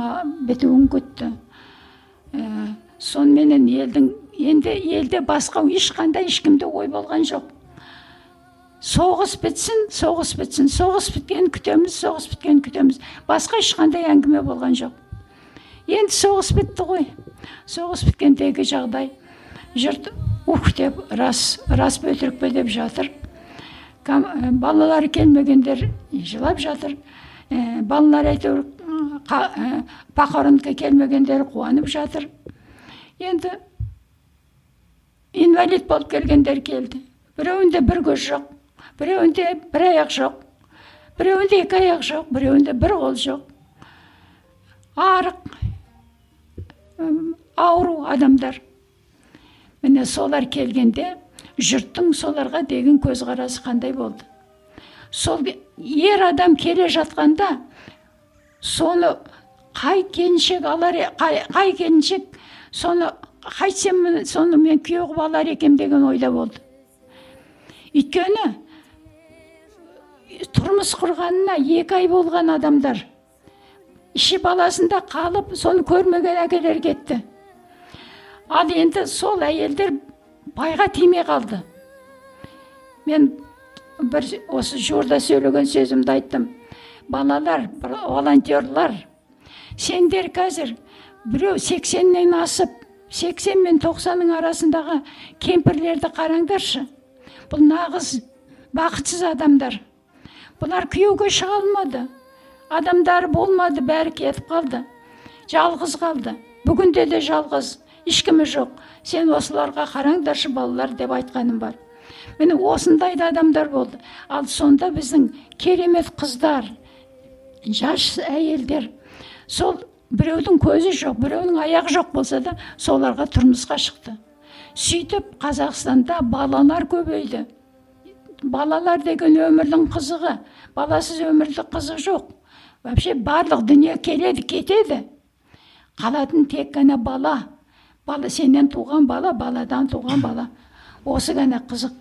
S2: бітуін күтті ә, соныменен елдің енді елде басқа ешқандай ешкімде ой болған жоқ соғыс бітсін соғыс бітсін соғыс біткенін күтеміз соғыс біткенін күтеміз басқа ешқандай әңгіме болған жоқ енді соғыс бітті ғой соғыс біткендегі жағдай жұрт ух деп рас рас па өтірік пе деп жатыр балалары келмегендер жылап жатыр ә, балалар әйтеуір ә, похоронка келмегендер қуанып жатыр енді инвалид болып келгендер келді біреуінде бір көз жоқ біреуінде бір аяқ жоқ біреуінде екі аяқ жоқ біреуінде бір қол жоқ арық ауру адамдар міне солар келгенде жұрттың соларға деген көзқарасы қандай болды сол ер адам келе жатқанда соны қай келіншек алар қай келіншек соны қайтсем соны мен күйеу қылып алар екенмін деген ойда болды. Өйткені тұрмыс құрғанына екі ай болған адамдар іші баласында қалып соны көрмеген әкелер кетті. Ал енді сол әйелдер байға тимей қалды. Мен бір осы жуырда сөйлеген сөзімді айттым балалар волонтерлар сендер қазір біреу сексеннен асып сексен мен тоқсанның арасындағы кемпірлерді қараңдаршы бұл нағыз бақытсыз адамдар бұлар күйеуге шыға алмады адамдары болмады бәрі кетіп қалды жалғыз қалды бүгінде де жалғыз ешкімі жоқ сен осыларға қараңдаршы балалар деп айтқаным бар міне осындай да адамдар болды. Ал сонда біздің керемет қыздар жас әйелдер сол біреудің көзі жоқ біреудің аяғы жоқ болса да соларға тұрмысқа шықты. Сөйтіп қазақстанда балалар көбейді. Балалар деген өмірдің қызығы баласыз өмірде қызық жоқ. Вообще барлық дүние келеді кетеді. Қалатын тек қана бала. Бала сенен туған бала баладан туған бала. Осы ғана қызық.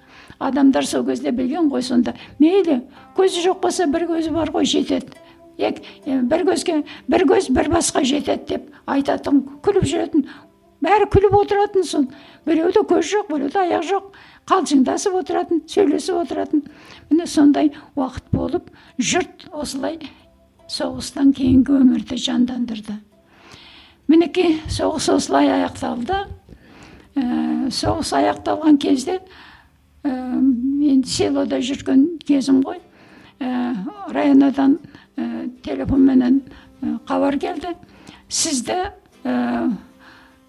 S2: Адамдар сол кезде білген ғой сонда. Мейлі көзі жоқ болса бір көзі бар ғой жетеді. Бір көзге бір көз бір басқа жетеді деп айтатын күліп жүретін. Бәрі күліп отыратын сол. Біреуде көз жоқ біреуде аяқ жоқ. Қалжыңдасып отыратын сөйлесіп отыратын. Міне сондай уақыт болып жұрт осылай соғыстан кейінгі өмірді жандандырды. Мінекей соғыс осылай аяқталды. Ә, соғыс аяқталған кезде ә, мен селода жүрген кезім ғой. Ә, районадан ә, телефонменен хабар келді. Сізді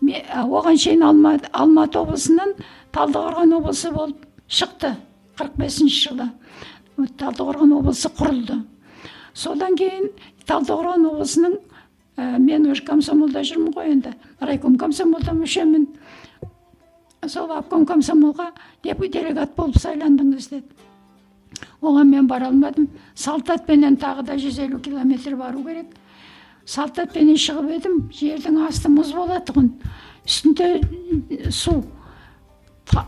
S2: оған шейін алматы, облысынан талдықорған облысы болып шықты 45 бесінші жылы. Талдықорған облысы құрылды. Содан кейін талдықорған облысының мен уже комсомолда жүрмін ғой енді. Райком комсомолда мүшемін. Сол обком комсомолға делегат болып сайландыңыз деді. Оған мен бара алмадым. Салтатпенен тағы да жүз елу километр бару керек. Салтатпенен шығып едім. Жердің асты мұз болатын тұғын үстінде су.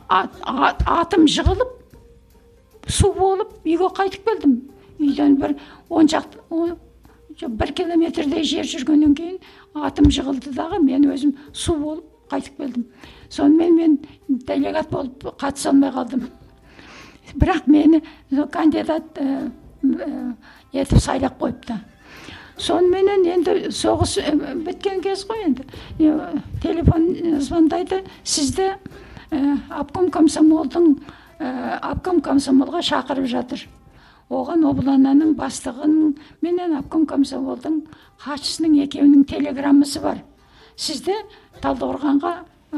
S2: Атым жығылып су болып үйге қайтып келдім. Үйден бір он шақты бір километрдей жер жүргеннен кейін атым жығылды дағы мен өзім су болып қайтып келдім сонымен мен делегат болып қатыса алмай қалдым бірақ мені кандидат ә, етіп сайлап қойыпты соныменен енді соғыс біткен кез ғой енді телефон звондайды сізді ә, обком комсомолдың ә, обком комсомолға шақырып жатыр оған облананың бастығының менен обком комсомолдың хатшысының екеуінің телеграммасы бар сізді талдықорғанға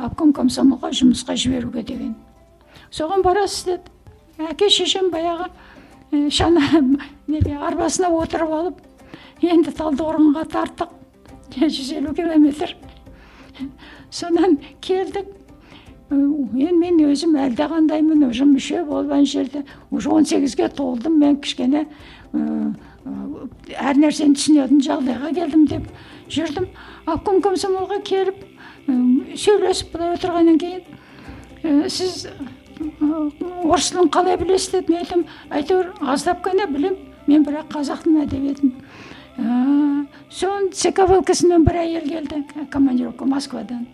S2: обком комсомолға жұмысқа жіберуге деген. Соған барасыз деді. Әке шешем баяғы шана неге арбасына отырып алып енді талдықорғанға тарттық. Жүз елу километр. Содан келдік. Енді мен өзім әлдеқандаймын уже мүше болып ана жерде. Уже он сегізге толдым мен кішкене әр нәрсені түсінетін жағдайға келдім деп жүрдім. Обком комсомолға келіп сөйлесіп былай отырғаннан кейін сіз орыс тілін қалай білесіз деді мен айттым әйтеуір аздап қана білемін мен бірақ қазақ тілін әдебиетін соны цк влксінен бір әйел келді командировка москвадан.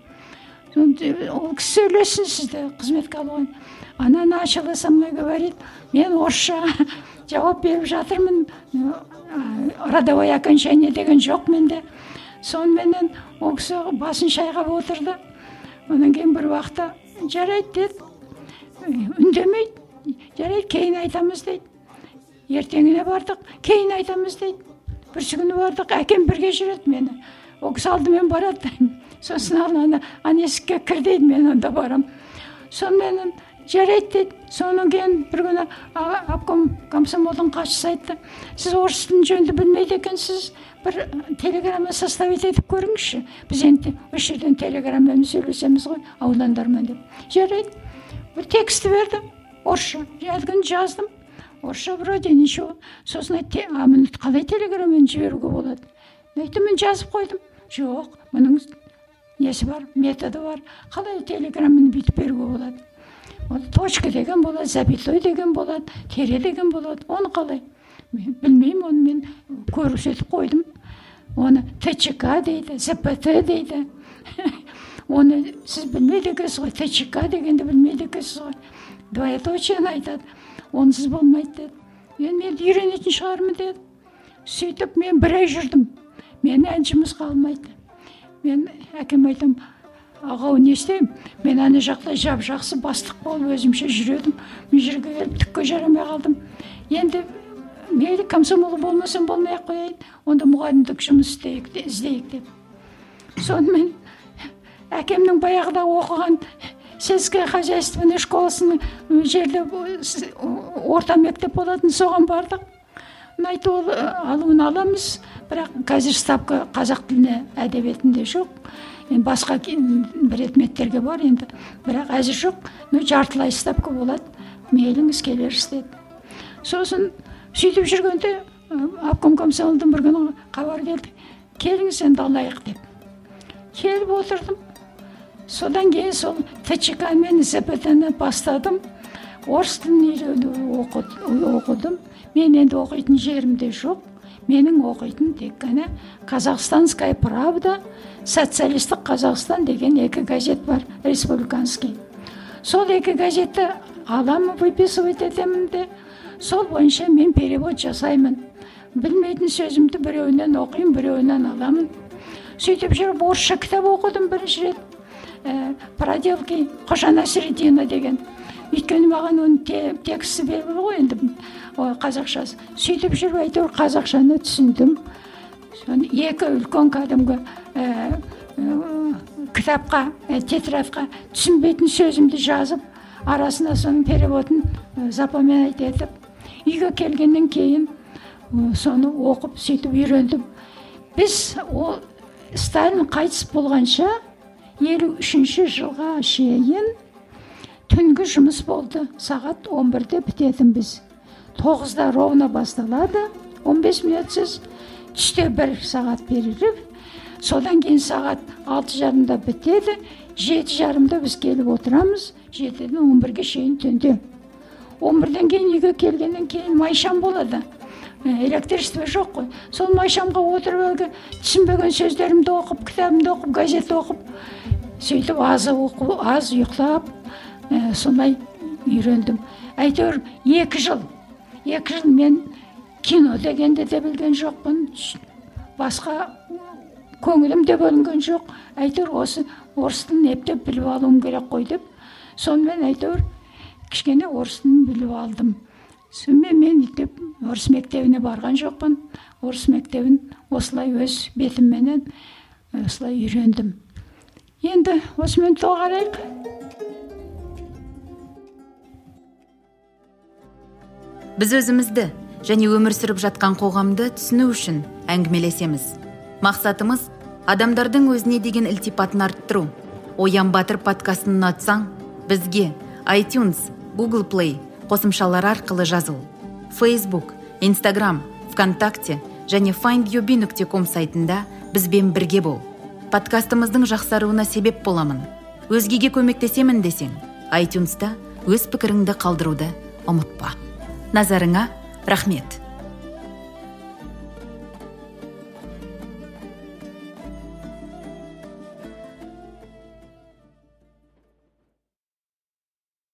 S2: Ол кісі сөйлессін сізді қызметке алуға она начала со мной говорить мен орысша жауап беріп жатырмын родовое окончание деген жоқ менде соныменен ол кісі басын шайқап отырды. Одан кейін бір уақытта жарайды деді. Үндемейді. Жарайды кейін айтамыз дейді. Ертеңіне бардық кейін айтамыз дейді. Бірінші күні бардық әкем бірге жүреді мені. Ол кісі алдымен барады сосын ана ана есікке кір дейді мен онда барамын соныменен жарайды дейді содан кейін бір күні обком комсомолдың хатшысы айтты. Сіз орыс тілін жөнді білмейді екенсіз. Бір телеграмма составить етіп көріңізші. Біз енді осы жерден телеграммамен сөйлесеміз ғой аудандармен деп. Жарайды. Бір текст берді орысша әлгіні жаздым. Орысша вроде ничего. Сосын айтты а мұны қалай телеграммамен жіберуге болады? Мен мен жазып қойдым. Жоқ мұның несі бар методы бар. Қалай телеграмманы бүйтіп беруге болады? Ол точка деген болады запятой деген болады тире деген болады. Оны қалай? Білмеймін оны мен көрсетіп қойдым. Оны тчк дейді зпт дейді. Оны сіз білмейді екенсіз ғой тчк дегенді білмейді екенсіз ғой. Двоеточиені айтады онсыз болмайды деді. Енді мен үйренетін шығармын деді. Сөйтіп мен бір ай жүрдім. Мені әлі жұмысқа алмайды мен әкеме айтамын ағау не істеймін? Мен ана жақта жап жақсы бастық болып өзімше жүредім мына жерге келіп түкке жарамай қалдым. Енді мейлі комсомол болмасам болмай ақ қояйын онда мұғалімдік жұмыс істейік іздейік деп сонымен әкемнің баяғыда оқыған сельская хозяйственная школасының жерде орта мектеп болатын соған бардық ұнайды ол алуын аламыз бірақ қазір ставка қазақ тіліне әдебиетінде жоқ енді басқа предметтерге бар енді бірақ әзір жоқ ну жартылай ставка болады мейліңіз келерсіз деді сосын сөйтіп жүргенде обком комсомолдан бір күні хабар келді. Келіңіз енді алайық деп. Келіп отырдым. Содан кейін сол тчк мен зпт бастадым. Орыс тілін үйреніп оқыдым. Мен енді оқитын жерім де жоқ. Менің оқитын тек қана казахстанская правда социалистік қазақстан деген екі газет бар республиканский. Сол екі газетті аламын выписывать етемін де сол бойынша мен перевод жасаймын. Білмейтін сөзімді біреуінен оқимын біреуінен аламын. Сөйтіп жүріп орысша кітап оқыдым бірінші рет. Ә, проделки қожа средина деген. Өйткені маған оның тексті белгілі ғой енді қазақшасы. Сөйтіп жүріп әйтеуір қазақшаны түсіндім. Екі үлкен кәдімгі ә, ә, кітапқа ә, тетрадьқа түсінбейтін сөзімді жазып арасына соның переводын запоминать етіп үйге келгеннен кейін соны оқып сөйтіп үйрендім. Біз ол сталин қайтыс болғанша елу үшінші жылға шейін түнгі жұмыс болды. Сағат 11-де бітетін біз. Тоғызда ровно басталады. 15 минутсыз түсте бір сағат перерыв содан кейін сағат алты жарымда бітеді. Жеті жарымда біз келіп отырамыз. Жетіден он бірге шейін түнде. Он бірден кейін үйге келгеннен кейін майшам болады. Ә, электричество жоқ қой. Сол майшамға отырып әлгі түсінбеген сөздерімді оқып кітабымды оқып газет оқып сөйтіп аз оқу аз ұйықтап ә, солай үйрендім. Әйтеуір екі жыл екі жыл мен кино дегенді де білген жоқпын басқа көңілім де бөлінген жоқ. Әйтеуір осы орыс тілін ептеп біліп алуым керек қой деп. Сонымен әйтеуір кішкене орыс тілін біліп алдым. Сонымен мен өйтіп орыс мектебіне барған жоқпын. Орыс мектебін осылай өз бетімменен осылай үйрендім. Енді осымен доғарайық
S3: біз өзімізді және өмір сүріп жатқан қоғамды түсіну үшін әңгімелесеміз. Мақсатымыз адамдардың өзіне деген ілтипатын арттыру. Оян батыр подкастын ұнатсаң бізге iTunes Google Play қосымшалары арқылы жазыл. Facebook instagram вконтакте және findyobi нүкте ком сайтында бізбен бірге бол. Подкастымыздың жақсаруына себеп боламын. Өзгеге көмектесемін десең айтюнста өз пікіріңді қалдыруды ұмытпа. Назарыңа рахмет.